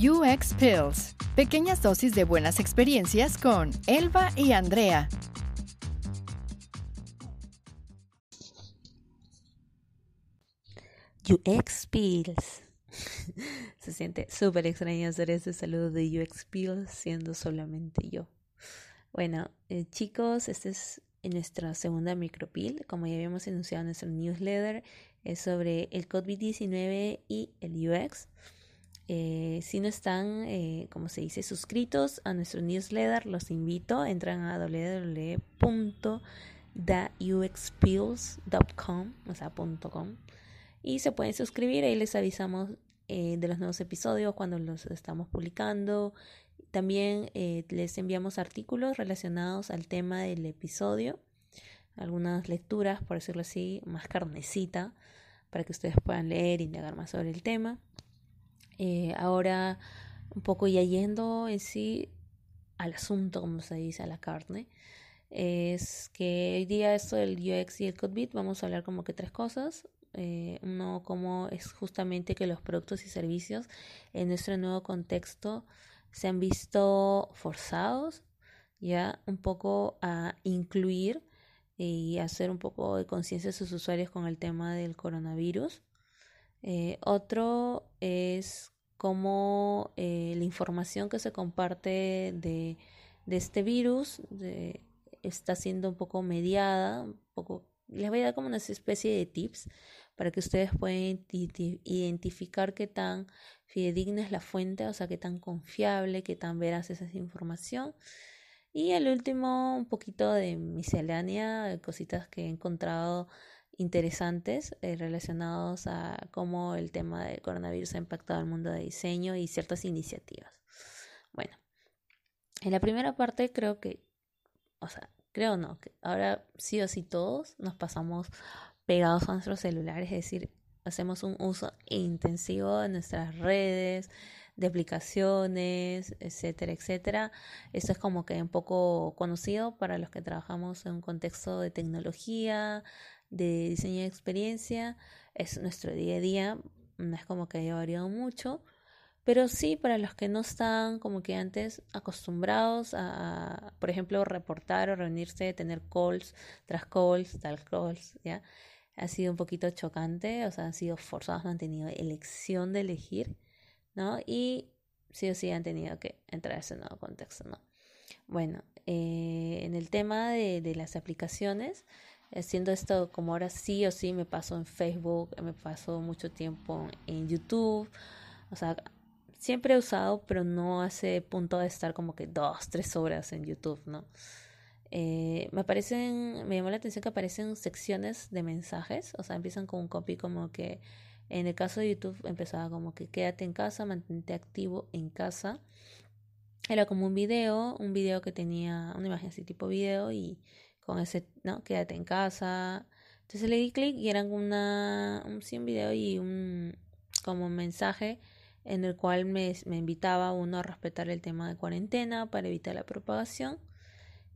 UX Pills, pequeñas dosis de buenas experiencias con Elba y Andrea. UX Pills. Se siente súper extraño hacer ese saludo de UX Pills siendo solamente yo. Bueno, eh, chicos, este es nuestra segunda micropil. Como ya habíamos anunciado en nuestro newsletter, es sobre el COVID-19 y el UX. Eh, si no están, eh, como se dice, suscritos a nuestro newsletter, los invito. Entran a www.theuxpills.com, o sea, .com, y se pueden suscribir. Ahí les avisamos eh, de los nuevos episodios cuando los estamos publicando. También les enviamos artículos relacionados al tema del episodio, algunas lecturas, por decirlo así, más carnecita, para que ustedes puedan leer indagar más sobre el tema. Eh, ahora, un poco ya yendo en sí al asunto, como se dice, a la carne, es que hoy día esto del UX y el CodeBeat vamos a hablar como que tres cosas. Eh, uno, como es justamente que los productos y servicios en nuestro nuevo contexto se han visto forzados ya un poco a incluir y hacer un poco de conciencia a sus usuarios con el tema del coronavirus. Eh, otro es cómo eh, la información que se comparte de, de este virus está siendo un poco mediada, un poco, les voy a dar como una especie de tips para que ustedes puedan identificar qué tan fidedigna es la fuente, o sea, qué tan confiable, qué tan veraz es esa información. Y el último, un poquito de miscelánea, cositas que he encontrado interesantes eh, relacionados a cómo el tema del coronavirus ha impactado al mundo de diseño y ciertas iniciativas. Bueno, en la primera parte creo que, o sea, creo no, que ahora sí o sí todos nos pasamos pegados a nuestros celulares, es decir, hacemos un uso intensivo de nuestras redes, de aplicaciones, etcétera, etcétera. Esto es como que un poco conocido para los que trabajamos en un contexto de tecnología, de diseño de experiencia. Es nuestro día a día, no es como que haya variado mucho, pero sí para los que no están como que antes acostumbrados a, por ejemplo, reportar o reunirse, tener calls tras calls, tal calls, ¿ya? ha sido un poquito chocante, o sea, han sido forzados, no han tenido elección de elegir, ¿no? Y sí o sí han tenido que entrar a ese nuevo contexto, ¿no? Bueno, eh, en el tema de, de las aplicaciones, haciendo esto como ahora sí o sí me paso en Facebook, me paso mucho tiempo en YouTube, o sea, siempre he usado, pero no hace punto de estar como que dos, tres horas en YouTube, ¿no? Eh, me aparecen, me llamó la atención que aparecen secciones de mensajes, o sea, empiezan con un copy como que en el caso de YouTube empezaba como que quédate en casa, mantente activo en casa. Era como un video, un video que tenía una imagen así tipo video y con ese, ¿no? Quédate en casa. Entonces le di clic y eran una, un, sí, un video y un como mensaje en el cual me, me invitaba uno a respetar el tema de cuarentena para evitar la propagación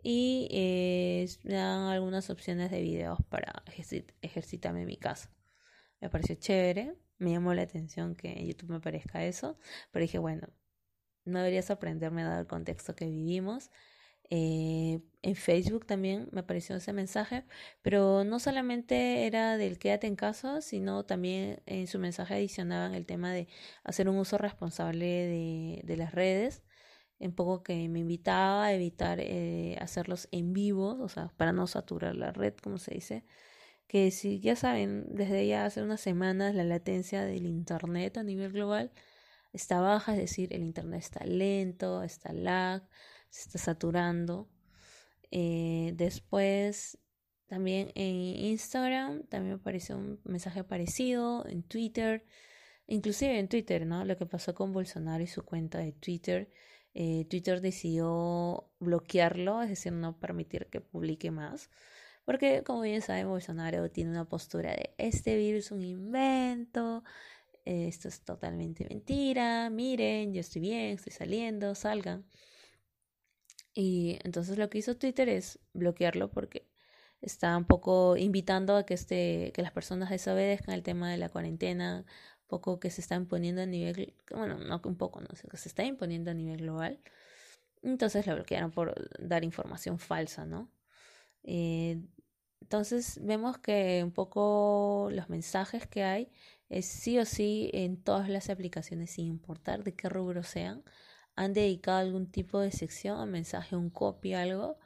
y eh, me dan algunas opciones de videos para ejercitarme en mi casa. Me pareció chévere, me llamó la atención que en YouTube me parezca eso, pero dije, bueno, no debería sorprenderme dado el contexto que vivimos. Eh, en Facebook también me apareció ese mensaje, pero no solamente era del quédate en casa, sino también en su mensaje adicionaban el tema de hacer un uso responsable de, de las redes un poco que me invitaba a evitar eh, hacerlos en vivo, o sea, para no saturar la red, como se dice. Que si ya saben, desde ya hace unas semanas la latencia del Internet a nivel global está baja, es decir, el Internet está lento, está lag, se está saturando. Eh, después, también en Instagram, también apareció un mensaje parecido, en Twitter, inclusive en Twitter, ¿no? Lo que pasó con Bolsonaro y su cuenta de Twitter eh, Twitter decidió bloquearlo, es decir, no permitir que publique más. Porque, como bien saben, Bolsonaro tiene una postura de este virus es un invento, esto es totalmente mentira, miren, yo estoy bien, estoy saliendo, salgan. Y entonces lo que hizo Twitter es bloquearlo porque está un poco invitando a que, este, que las personas desobedezcan el tema de la cuarentena poco que se está imponiendo a nivel, bueno, no un poco, no, que se está imponiendo a nivel global. Entonces la bloquearon por dar información falsa, ¿no? Eh, entonces vemos que un poco los mensajes que hay es sí o sí en todas las aplicaciones, sin importar de qué rubro sean, han dedicado algún tipo de sección, un mensaje, un copy, algo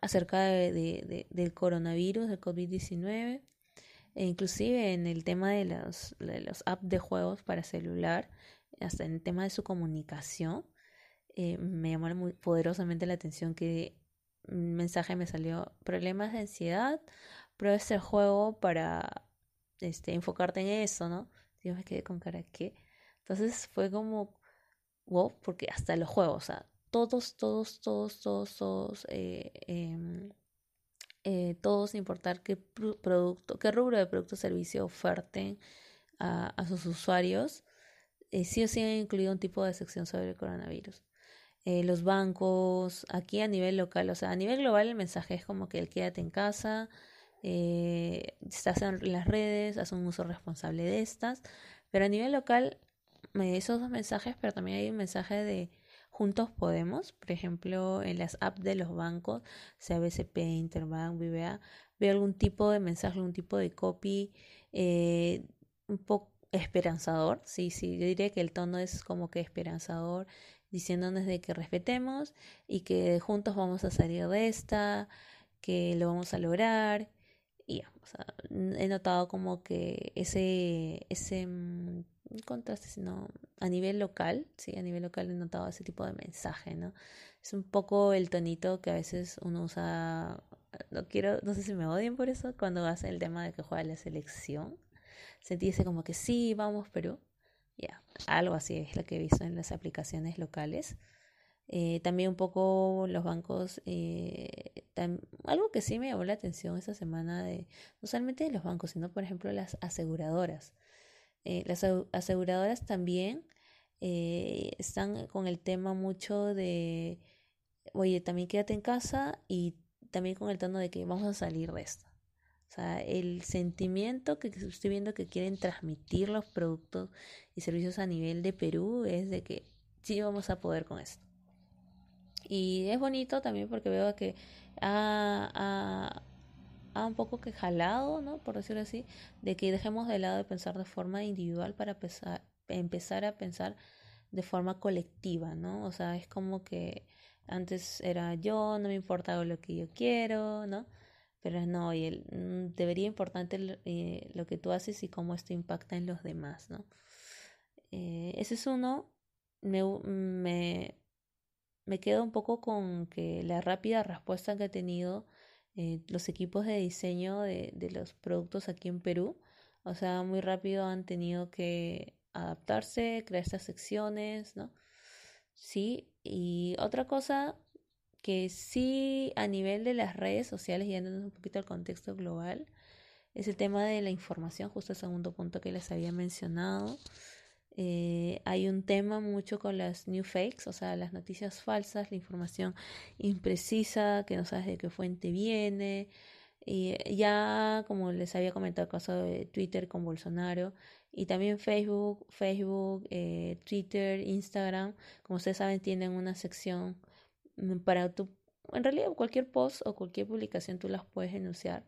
acerca de, del coronavirus, del COVID-19, e inclusive en el tema de los, de los apps de juegos para celular, hasta en el tema de su comunicación, eh, me llamó poderosamente la atención que un mensaje me salió problemas de ansiedad, prueba este juego para este, enfocarte en eso, ¿no? Yo me quedé con cara que. Entonces fue como, wow, porque hasta los juegos, o sea, todos, todos, todos, todos, todos, eh, em, eh, todos, importar qué producto, qué rubro de producto o servicio oferten a, a sus usuarios, eh, sí o sí han incluido un tipo de sección sobre el coronavirus. Los bancos, aquí a nivel local, o sea, a nivel global el mensaje es como que el quédate en casa, estás en las redes, haz un uso responsable de estas, pero a nivel local, esos dos mensajes, pero también hay un mensaje de juntos podemos, por ejemplo, en las apps de los bancos, sea BCP, Interbank, BBA, veo algún tipo de mensaje, algún tipo de copy eh, un poco esperanzador, sí, sí, yo diría que el tono es como que esperanzador, diciéndonos de que respetemos y que juntos vamos a salir de esta, que lo vamos a lograr. Y he notado como que ese, ese mm, contraste, sino a nivel local, sí, a nivel local he notado ese tipo de mensaje, ¿no? Es un poco el tonito que a veces uno usa, no quiero, no sé si me odian por eso, cuando hace el tema de que juega la selección. Sentirse como que sí, vamos Perú ya, algo así es lo que he visto en las aplicaciones locales. Eh, también un poco los bancos, eh, algo que sí me llamó la atención esta semana, de, no solamente de los bancos, sino por ejemplo las aseguradoras. Eh, las aseguradoras también están con el tema mucho de, oye, también quédate en casa y también con el tono de que vamos a salir de esto. O sea, el sentimiento que estoy viendo que quieren transmitir los productos y servicios a nivel de Perú es de que sí vamos a poder con esto. Y es bonito también porque veo que ha, ha, un poco que jalado, ¿no? Por decirlo así, de que dejemos de lado de pensar de forma individual para empezar, empezar a pensar de forma colectiva, ¿no? O sea, es como que antes era yo, no me importa lo que yo quiero, ¿no? pero no, y el, mm, debería importante eh, lo que tú haces y cómo esto impacta en los demás, ¿no? Eh, ese es uno, me, me, me quedo un poco con que la rápida respuesta que ha tenido eh, los equipos de diseño de, de los productos aquí en Perú, o sea, muy rápido han tenido que adaptarse, crear estas secciones, ¿no? Sí, y otra cosa que sí a nivel de las redes sociales, y yéndonos un poquito al contexto global, es el tema de la información, justo el segundo punto que les había mencionado. Eh, hay un tema mucho con las new fakes, o sea, las noticias falsas, la información imprecisa, que no sabes de qué fuente viene. Y ya, como les había comentado el caso de Twitter con Bolsonaro, y también Facebook, Facebook, eh, Twitter, Instagram, como ustedes saben, tienen una sección Mm, para tu, en realidad cualquier post o cualquier publicación tú las puedes denunciar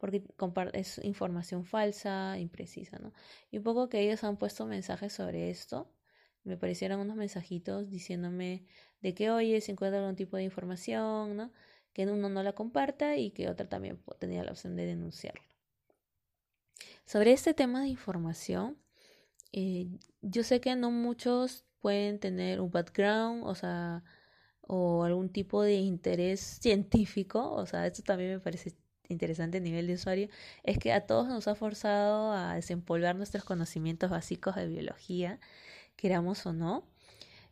porque es información falsa, imprecisa, ¿no? Y un poco que ellos han puesto mensajes sobre esto, me parecieron unos mensajitos diciéndome de que, oye, si encuentra algún tipo de información, ¿no? Que uno no la comparta y que otra también tenía la opción de denunciarlo. Sobre este tema de información, eh, yo sé que no muchos pueden tener un background, o sea, o algún tipo de interés científico, o sea, esto también me parece interesante nivel de usuario, es que a todos nos ha forzado a desempolvar nuestros conocimientos básicos de biología, queramos o no.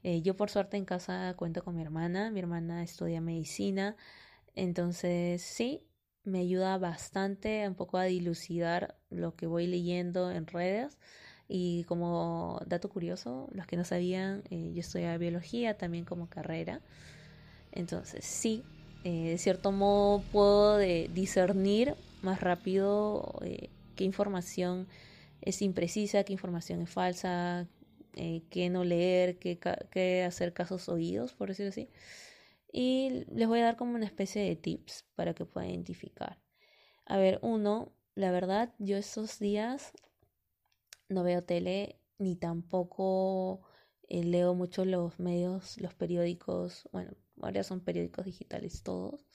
Eh, yo por suerte en casa cuento con mi hermana, mi hermana estudia medicina, entonces sí, me ayuda bastante un poco a dilucidar lo que voy leyendo en redes. Y como dato curioso, los que no sabían, eh, yo estudiaba biología también como carrera. Entonces, sí, eh, de cierto modo puedo discernir más rápido eh, qué información es imprecisa, qué información es falsa, eh, qué no leer, qué, hacer casos oídos, por decirlo así. Y les voy a dar como una especie de tips para que puedan identificar. A ver, uno, la verdad, yo esos días no veo tele ni tampoco leo mucho los medios, los periódicos, bueno, ahora son periódicos digitales todos,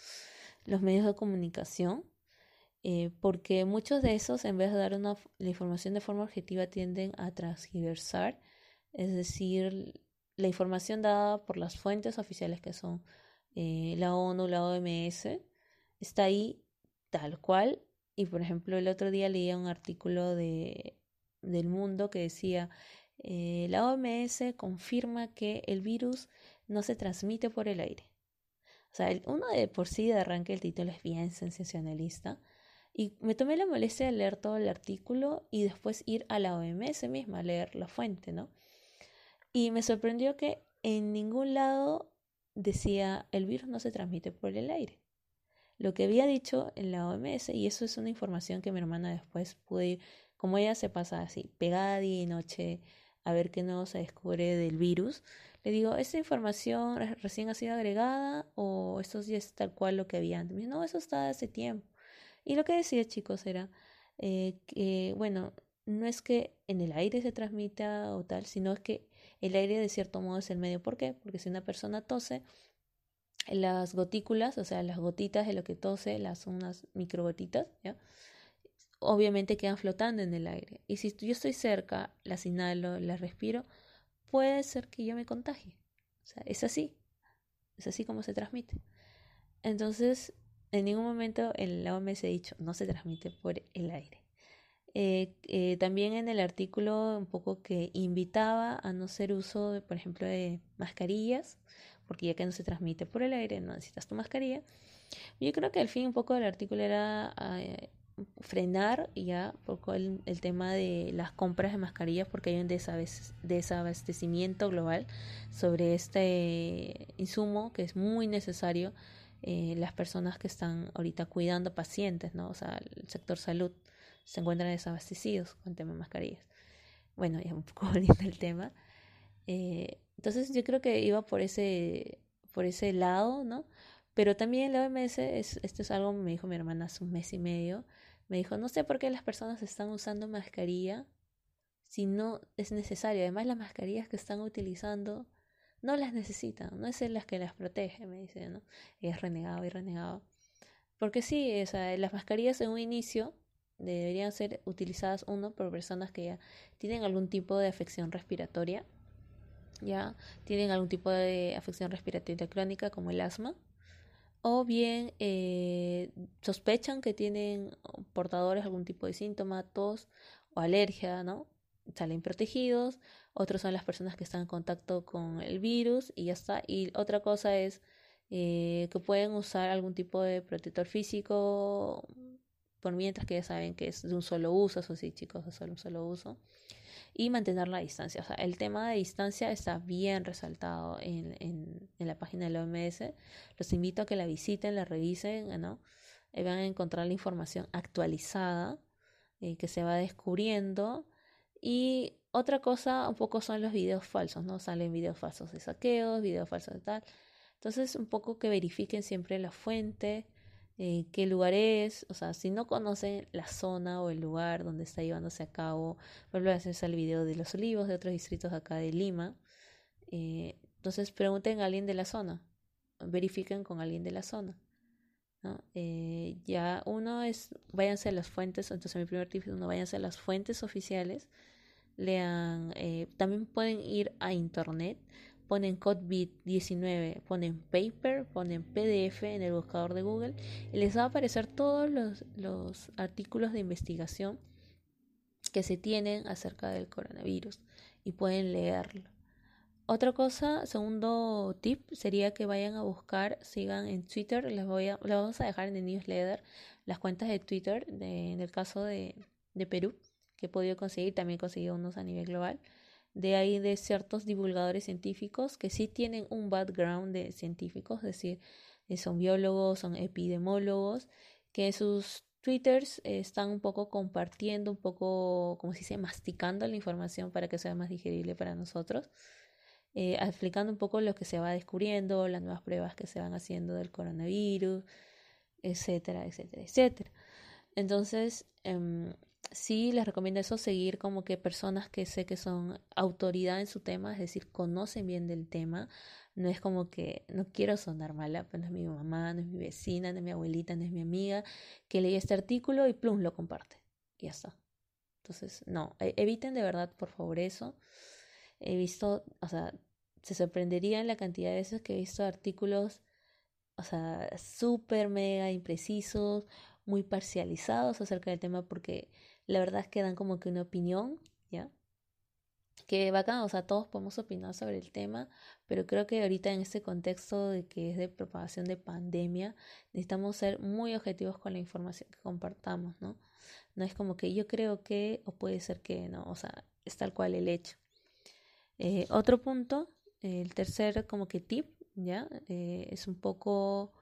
los medios de comunicación, eh, porque muchos de esos, en vez de dar una, la información de forma objetiva, tienden a transgiversar, es decir, la información dada por las fuentes oficiales que son eh, la ONU, la OMS, está ahí tal cual. Y por ejemplo, el otro día leía un artículo de, del mundo que decía, eh, la OMS confirma que el virus no se transmite por el aire. O sea, uno de por sí de arranque el título es bien sensacionalista. Y me tomé la molestia de leer todo el artículo y después ir a la OMS misma a leer la fuente, ¿no? Y me sorprendió que en ningún lado decía el virus no se transmite por el aire. Lo que había dicho en la OMS, y eso es una información que mi hermana después pude ir, como ella se pasa así, pegada día y noche a ver qué nuevo se descubre del virus, le digo, ¿esta información recién ha sido agregada o esto ya es tal cual lo que había antes? no, eso está hace tiempo. Y lo que decía, chicos, era eh, que, bueno, no es que en el aire se transmita o tal, sino es que el aire de cierto modo es el medio. ¿Por qué? Porque si una persona tose, las gotículas, o sea, las gotitas de lo que tose, las unas microgotitas, ¿ya? Obviamente quedan flotando en el aire. Y si yo estoy cerca, las inhalo, las respiro, puede ser que yo me contagie. O sea, es así. Es así como se transmite. Entonces, en ningún momento el OMS ha dicho no se transmite por el aire. Eh, eh, también en el artículo un poco que invitaba a no hacer uso, por ejemplo, de mascarillas, porque ya que no se transmite por el aire, no necesitas tu mascarilla. Yo creo que al fin un poco del artículo era eh, frenar ya poco el, el, tema de las compras de mascarillas porque hay un desabastecimiento global sobre este insumo que es muy necesario eh, las personas que están ahorita cuidando pacientes, ¿no? O sea, el sector salud se encuentran desabastecidos con el tema de mascarillas. Bueno, ya un poco volviendo el tema. Eh, entonces yo creo que iba por ese, por ese lado, ¿no? Pero también la OMS, es, esto es algo me dijo mi hermana hace un mes y medio, me dijo, no sé por qué las personas están usando mascarilla si no es necesario. Además, las mascarillas que están utilizando no las necesitan, no es en las que las protege, me dice, ¿no? Y es renegado y renegado. Porque sí, o sea, las mascarillas en un inicio deberían ser utilizadas, uno, por personas que ya tienen algún tipo de afección respiratoria, ya tienen algún tipo de afección respiratoria crónica como el asma, o bien eh, sospechan que tienen portadores algún tipo de síntoma, tos o alergia, ¿no? Salen protegidos, otros son las personas que están en contacto con el virus y ya está. Y otra cosa es eh, que pueden usar algún tipo de protector físico, por mientras que ya saben que es de un solo uso, eso sí, chicos, es solo un solo uso y mantener la distancia. O sea, el tema de distancia está bien resaltado en, en, la página de la OMS. Los invito a que la visiten, la revisen, ¿no? Van a encontrar la información actualizada eh, que se va descubriendo. Y otra cosa un poco son los videos falsos, ¿no? Salen videos falsos de saqueos, videos falsos de tal. Entonces, un poco que verifiquen siempre la fuente, eh, qué lugar es, o sea, si no conocen la zona o el lugar donde está llevándose a cabo, vuelvo a hacerse el video de los olivos de otros distritos acá de Lima, eh, entonces pregunten a alguien de la zona, verifiquen con alguien de la zona. Eh, ya uno es, váyanse a las fuentes, entonces mi primer tip es uno, váyanse a las fuentes oficiales, lean, también pueden ir a internet, ponen COVID-19, ponen paper, ponen PDF en el buscador de Google y les va a aparecer todos los, los artículos de investigación que se tienen acerca del coronavirus y pueden leerlo. Otra cosa, segundo tip, sería que vayan a buscar, sigan en Twitter, les, voy a, vamos a dejar en el newsletter las cuentas de Twitter, en el caso de, de Perú, que he podido conseguir, también he conseguido unos a nivel global de ahí de ciertos divulgadores científicos que sí tienen un background de científicos, es decir, eh, son biólogos, son epidemiólogos, que sus Twitters están un poco compartiendo, un poco, como se dice, masticando la información para que sea más digerible para nosotros, eh, explicando un poco lo que se va descubriendo, las nuevas pruebas que se van haciendo del coronavirus, etcétera, etcétera, etcétera. Entonces, em, sí les recomiendo eso, seguir como que personas que sé que son autoridad en su tema, es decir, conocen bien del tema. No es como que no quiero sonar mala, pero no es mi mamá, no es mi vecina, no es mi abuelita, no es mi amiga, que leí este artículo y plum, lo comparte. Y ya está. Entonces, no, e, eviten de verdad, por favor, eso. He visto, o sea, se sorprenderían la cantidad de veces que he visto artículos, o sea, súper mega imprecisos, muy parcializados acerca del tema porque la verdad es que dan como que una opinión, ¿ya? Que bacán, o sea, todos podemos opinar sobre el tema, pero creo que ahorita en este contexto de que es de propagación de pandemia, necesitamos ser muy objetivos con la información que compartamos, ¿no? No es como que yo creo que, o puede ser que no, o sea, es tal cual el hecho. Eh, otro punto, el tercer como que tip, ¿ya? Eh, es un poco,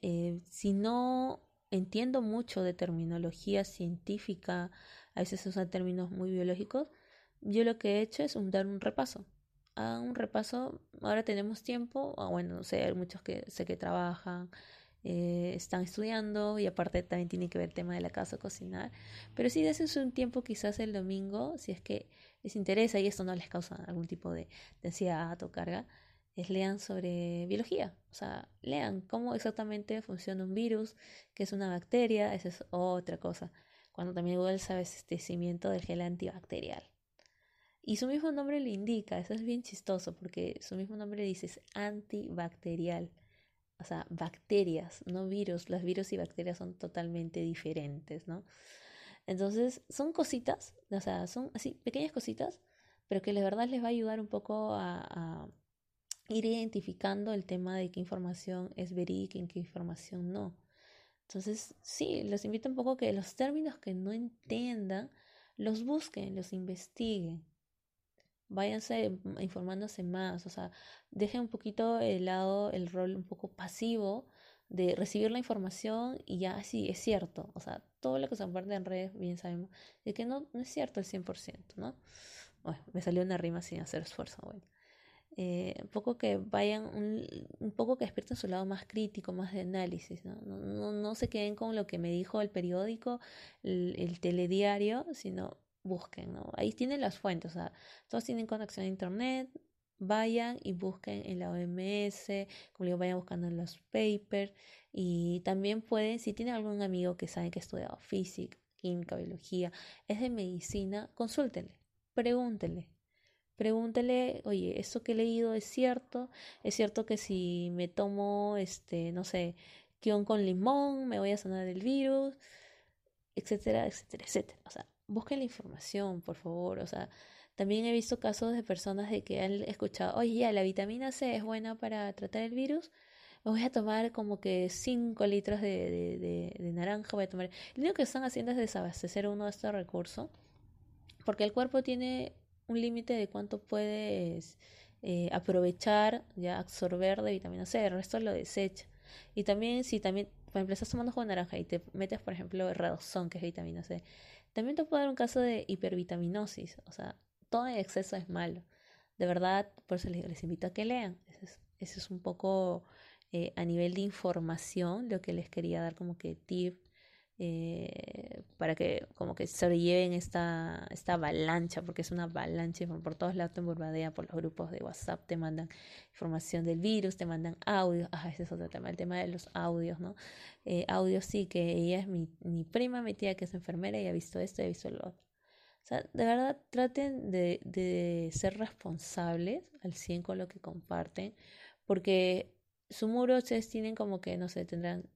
eh, si no entiendo mucho de terminología científica, a veces usan términos muy biológicos, yo lo que he hecho es dar un repaso. A un repaso, ahora tenemos tiempo, o bueno, no sé, hay muchos que sé que trabajan, eh, están estudiando y aparte también tiene que ver el tema de la casa, cocinar, pero sí desde un tiempo quizás el domingo, si es que les interesa y esto no les causa algún tipo de, de ansiedad o carga, es lean sobre biología, o sea, lean cómo exactamente funciona un virus, qué es una bacteria, esa es otra cosa. Cuando también Google sabe abastecimiento del gel antibacterial. Y su mismo nombre lo indica, eso es bien chistoso porque su mismo nombre dice antibacterial. O sea, bacterias, no virus. Los virus y bacterias son totalmente diferentes, ¿no? Entonces, son cositas, o sea, son así, pequeñas cositas, pero que la verdad les va a ayudar un poco a ir identificando el tema de qué información es verídica y qué información no. Entonces, sí, los invito un poco que los términos que no entiendan, los busquen, los investiguen. Váyanse informándose más, o sea, dejen un poquito el lado, el rol un poco pasivo de recibir la información y ya sí, es cierto. O sea, todo lo que se comparte en redes, bien sabemos, de que no, no es cierto el 100%, ¿no? Bueno, me salió una rima sin hacer esfuerzo, bueno. Eh, un poco que vayan, un, poco que despierten su lado más crítico, más de análisis, ¿no? No, no, se queden con lo que me dijo el periódico, el, telediario, sino busquen, ¿no? Ahí tienen las fuentes, o sea, todos tienen conexión a internet, vayan y busquen en la OMS, como digo, vayan buscando en los papers y también pueden, si tienen algún amigo que sabe que ha estudiado física, química, biología, es de medicina, consúltenle, pregúntenle, Pregúntele, oye, ¿esto que he leído es cierto? ¿Es cierto que si me tomo, este, no sé, guion con limón, me voy a sanar del virus? Etcétera, etcétera, etcétera. O sea, busquen la información, por favor. O sea, también he visto casos de personas de que han escuchado, oye, ya, la vitamina C es buena para tratar el virus. Me voy a tomar como que 5 litros de, de, de, de, naranja. Voy a tomar. Lo único que están haciendo es desabastecer uno de estos recursos. Porque el cuerpo tiene un límite de cuánto puedes eh, aprovechar, ya absorber de vitamina C, el resto lo desecha. Y también, si también, por ejemplo, estás tomando jugo de naranja y te metes, por ejemplo, redosón, que es vitamina C, también te puede dar un caso de hipervitaminosis. O sea, todo en exceso es malo. De verdad, por eso les, invito a que lean. Ese es, un poco eh, a nivel de información lo que les quería dar como que tip eh, para que como que sobrelleven esta, esta avalancha, porque es una avalancha por todos lados te bombardea por los grupos de WhatsApp, te mandan información del virus, te mandan audios, ah, ese es otro tema, el tema de los audios, ¿no? Eh, audios sí, que ella es mi, prima, mi tía que es enfermera y ha visto esto y ha visto lo otro. O sea, de verdad traten de, de ser responsables al 100 con lo que comparten, porque su muro ustedes tienen como que, no sé, tendrán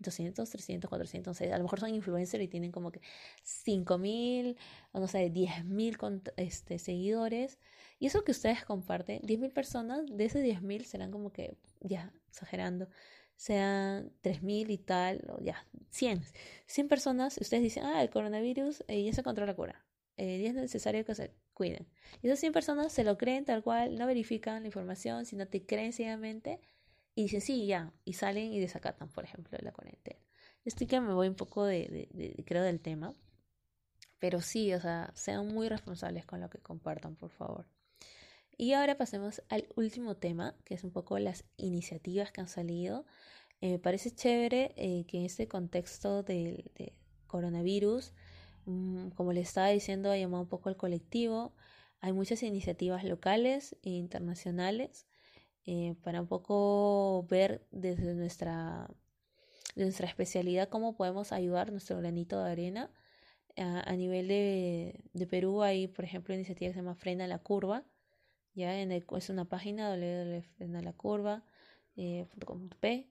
200, 300, 400, a lo mejor son influencers y tienen como que 5000 o no sé, 10000 este, seguidores. Y eso que ustedes comparten, 10.000 personas, de esos 10.000 serán como que, ya, exagerando, sean 3.000 y tal, o ya, 100. 100 personas, ustedes dicen, ah, el coronavirus eh, ya se controla la cura. Eh, y es necesario que se cuiden. Y esas 100 personas se lo creen tal cual, no verifican la información, sino te creen ciegamente y dicen, sí, ya, y salen y desacatan, por ejemplo, la cuarentena. Estoy que me voy un poco de, de, creo, del tema. Pero sí, o sea, sean muy responsables con lo que compartan, por favor. Y ahora pasemos al último tema, que es un poco las iniciativas que han salido. Eh, me parece chévere eh, que en este contexto de, de coronavirus, mm, como les estaba diciendo, ha llamado un poco al colectivo. Hay muchas iniciativas locales e internacionales eh, para un poco ver desde nuestra, nuestra especialidad cómo podemos ayudar nuestro granito de arena. A, nivel de, de, Perú hay, por ejemplo, una iniciativa que se llama Frena la Curva, ya en es una página www.frenalacurva.com.p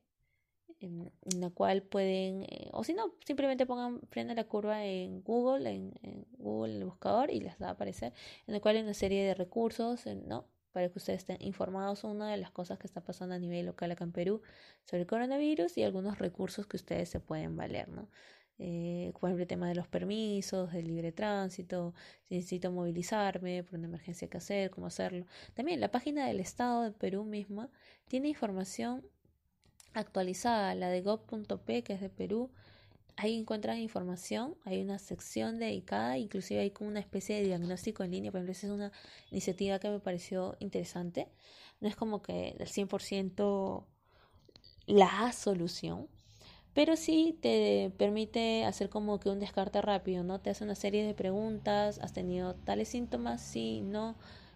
eh, en, la cual pueden, eh, o si no, simplemente pongan frena la curva en Google, en, Google el buscador y les va a aparecer, en el cual hay una serie de recursos, ¿no? Para que ustedes estén informados una de las cosas que está pasando a nivel local acá en Perú sobre el coronavirus y algunos recursos que ustedes se pueden valer, ¿no? Eh, el tema de los permisos, del libre tránsito, si necesito movilizarme por una emergencia que hacer, cómo hacerlo. También la página del Estado de Perú misma tiene información actualizada, la de gov.p, que es de Perú. Ahí encuentran información, hay una sección dedicada, inclusive hay como una especie de diagnóstico en línea, por ejemplo, esa es una iniciativa que me pareció interesante. No es como que el 100% la solución, pero sí te permite hacer como que un descarte rápido, ¿no? Te hace una serie de preguntas, ¿has tenido tales síntomas? Sí, no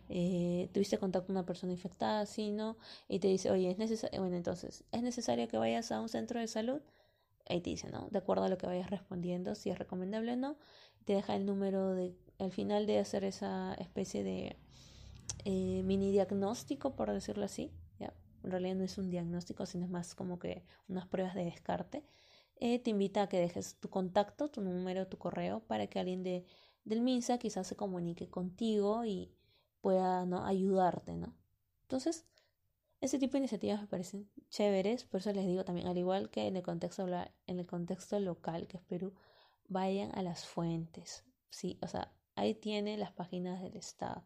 eh, tuviste contacto con una persona infectada, sí, no, y te dice, oye, es necesario, bueno, entonces, ¿es necesario que vayas a un centro de salud? Ahí te dice, ¿no? De acuerdo a lo que vayas respondiendo, si es recomendable o no, te deja el número de, al final de hacer esa especie de eh, mini diagnóstico, por decirlo así, ¿ya? En realidad no es un diagnóstico, sino es más como que unas pruebas de descarte. Eh, te invita a que dejes tu contacto, tu número, tu correo, para que alguien de, del MINSA quizás se comunique contigo y, pueda ¿no? ayudarte, ¿no? Entonces, ese tipo de iniciativas me parecen chéveres, por eso les digo también, al igual que en el contexto, en el contexto local, que es Perú, vayan a las fuentes, sí, o sea, ahí tienen las páginas del Estado.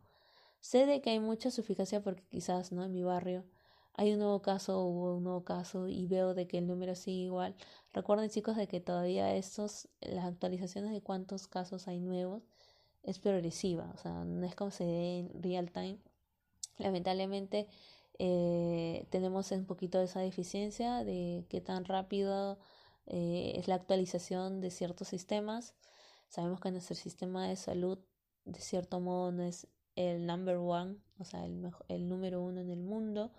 Sé de que hay mucha suficacia porque quizás, ¿no? En mi barrio hay un nuevo caso, hubo un nuevo caso y veo de que el número sigue igual. Recuerden chicos de que todavía estos, las actualizaciones de cuántos casos hay nuevos, es progresiva, o sea, no es como se ve en real time. Lamentablemente eh, tenemos un poquito esa deficiencia de qué tan rápido eh, es la actualización de ciertos sistemas. Sabemos que nuestro sistema de salud, de cierto modo, no es el number one, o sea, el, el número uno en el mundo.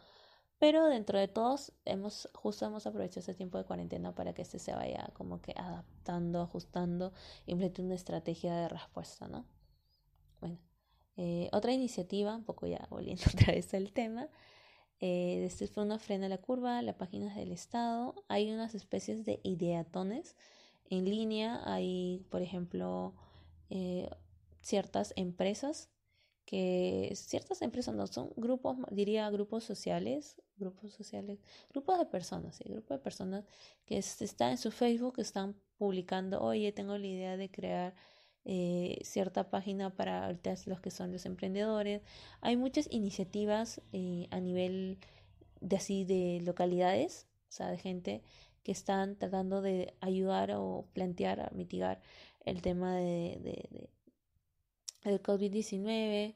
Pero dentro de todos, hemos, justo hemos aprovechado ese tiempo de cuarentena para que este se vaya como que adaptando, ajustando, implementando una estrategia de respuesta, ¿no? Bueno, eh, otra iniciativa, un poco ya volviendo otra vez al tema, eh, este una frena la curva, la página del Estado, hay unas especies de ideatones en línea, hay, por ejemplo, eh, ciertas empresas que ciertas empresas no son grupos, diría grupos sociales, grupos sociales, grupos de personas, sí, grupos de personas que están en su Facebook, están publicando, oye, tengo la idea de crear eh, cierta página para los que son los emprendedores. Hay muchas iniciativas eh, a nivel de así de localidades, o sea, de gente que están tratando de ayudar o plantear a mitigar el tema de, de, del COVID-19.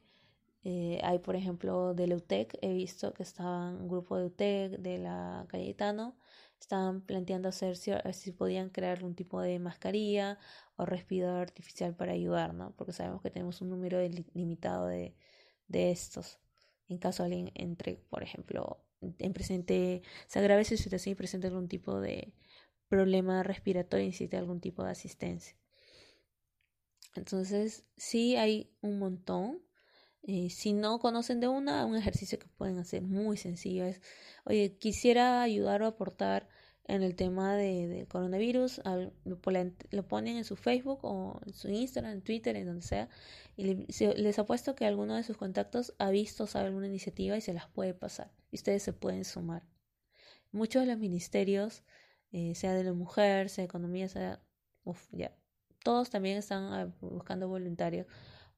Eh, hay, por ejemplo, de la UTEC, he visto que estaban un grupo de UTEC, de la Cayetano, estaban planteando hacer si podían crear un tipo de mascarilla o respirador artificial para ayudar, ¿no? Porque sabemos que tenemos un número limitado de, de estos. En caso alguien entre, por ejemplo, en presente, se agrave su situación y presente algún tipo de problema respiratorio y necesite algún tipo de asistencia. Entonces, sí hay un montón. Si no conocen de una, un ejercicio que pueden hacer muy sencillo es, oye, quisiera ayudar o aportar en el tema de, del coronavirus, lo, ponen en su Facebook o en su Instagram, en Twitter, en donde sea, y les apuesto que alguno de sus contactos ha visto, sabe alguna iniciativa y se las puede pasar, y ustedes se pueden sumar. Muchos de los ministerios, eh, sea de la mujer, sea de economía, sea, ya, todos también están ah, buscando voluntarios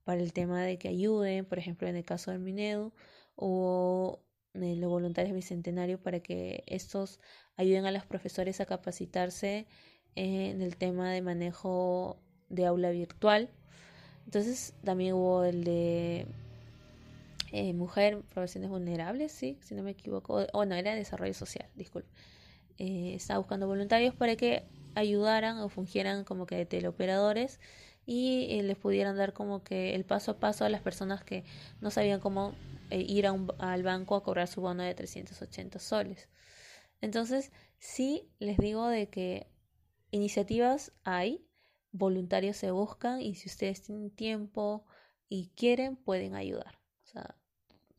para el tema de que ayuden, por ejemplo, en el caso del Minedu, o los voluntarios bicentenario para que estos ayuden a los profesores a capacitarse en el tema de manejo de aula virtual. Entonces también hubo el de eh, mujer, profesiones vulnerables, sí, si no me equivoco. O no, era desarrollo social, disculpe. Eh, estaba buscando voluntarios para que ayudaran o fungieran como que teleoperadores y eh, les pudieran dar como que el paso a paso a las personas que no sabían cómo eh, ir a un, al banco a cobrar su bono de 380 soles. Entonces, sí les digo de que iniciativas hay, voluntarios se buscan y si ustedes tienen tiempo y quieren, pueden ayudar. O sea,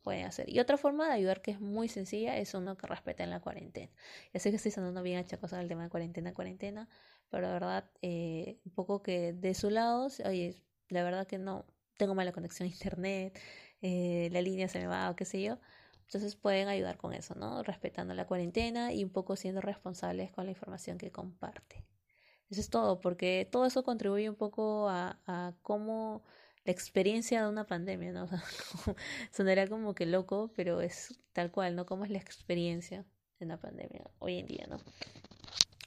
pueden hacer. Y otra forma de ayudar que es muy sencilla es uno que respeten la cuarentena. Ya sé que estoy sonando bien achacosa el tema de cuarentena, cuarentena, pero de verdad, eh, un poco que de su lado, oye, la verdad que no, tengo mala conexión a internet, eh, la línea se me va o qué sé yo. Entonces pueden ayudar con eso, ¿no? Respetando la cuarentena y un poco siendo responsables con la información que comparte. Eso es todo, porque todo eso contribuye un poco a, a cómo la experiencia de una pandemia, ¿no? O sonaría como que loco, pero es tal cual, ¿no? Cómo es la experiencia de una pandemia hoy en día, ¿no?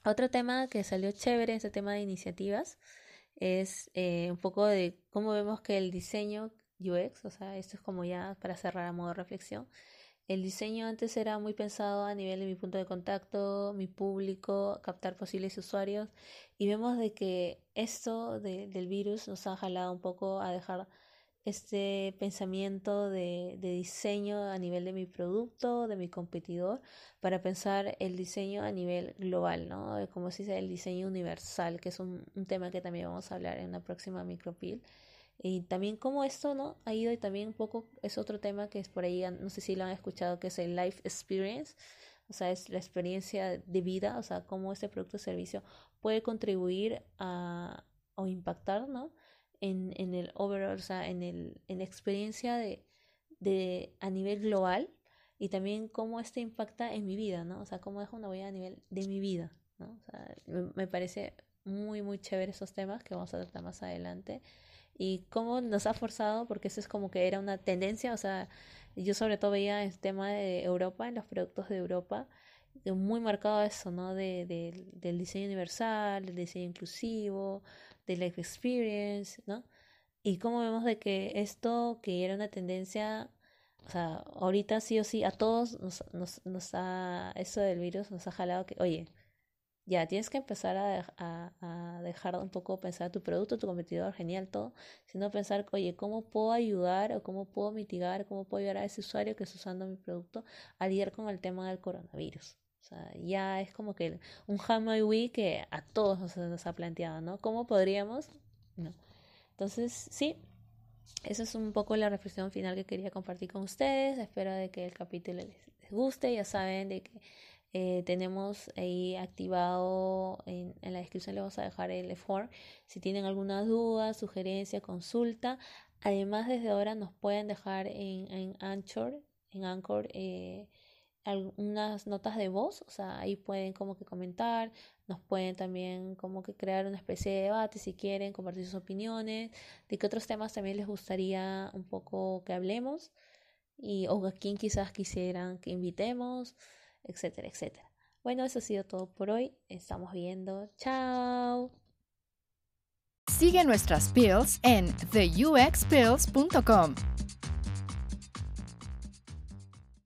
Otro tema que salió chévere, ese tema de iniciativas, es eh, un poco de cómo vemos que el diseño UX, o sea, esto es como ya para cerrar a modo de reflexión, el diseño antes era muy pensado a nivel de mi punto de contacto, mi público, captar posibles usuarios y vemos de que esto del virus nos ha jalado un poco a dejar este pensamiento de, diseño a nivel de mi producto, de mi competidor, para pensar el diseño a nivel global, ¿no? Como se dice, el diseño universal, que es un, tema que también vamos a hablar en la próxima micropil. Y también cómo esto, ¿no? Ha ido y también un poco es otro tema que es por ahí, no sé si lo han escuchado, que es el life experience, o sea, es la experiencia de vida, o sea, cómo este producto o servicio puede contribuir a, o impactar, ¿no? En, en el overall, o sea, en, el, en la experiencia de, de a nivel global y también cómo esto impacta en mi vida, ¿no? O sea, cómo deja una huella a nivel de mi vida, ¿no? O sea, me, parece muy, muy chévere esos temas que vamos a tratar más adelante y cómo nos ha forzado, porque eso es como que era una tendencia, o sea, yo sobre todo veía el tema de Europa, en los productos de Europa, muy marcado eso, ¿no? De, de, del diseño universal, del diseño inclusivo, de life experience, ¿no? Y cómo vemos de que esto que era una tendencia, o sea, ahorita sí o sí, a todos nos, nos, nos ha, eso del virus nos ha jalado que, oye, ya tienes que empezar a, a, dejar un poco pensar tu producto, tu competidor, genial todo, sino pensar, oye, ¿cómo puedo ayudar o cómo puedo mitigar, cómo puedo ayudar a ese usuario que está usando mi producto a lidiar con el tema del coronavirus? Ya es como que un Wii que a todos nos, nos, ha planteado, ¿no? ¿Cómo podríamos? No. Entonces, sí, esa es un poco la reflexión final que quería compartir con ustedes. Espero de que el capítulo les, guste. Ya saben de que eh, tenemos ahí activado en, en, la descripción les vamos a dejar el form. Si tienen alguna duda, sugerencia, consulta. Además, desde ahora nos pueden dejar en, en Anchor, en Anchor, eh, algunas notas de voz, o sea, ahí pueden como que comentar, nos pueden también como que crear una especie de debate si quieren, compartir sus opiniones, de qué otros temas también les gustaría un poco que hablemos y o a quién quizás quisieran que invitemos, etcétera, etcétera. Bueno, eso ha sido todo por hoy. Estamos viendo. Chao. Sigue nuestras pills en theuxpills.com.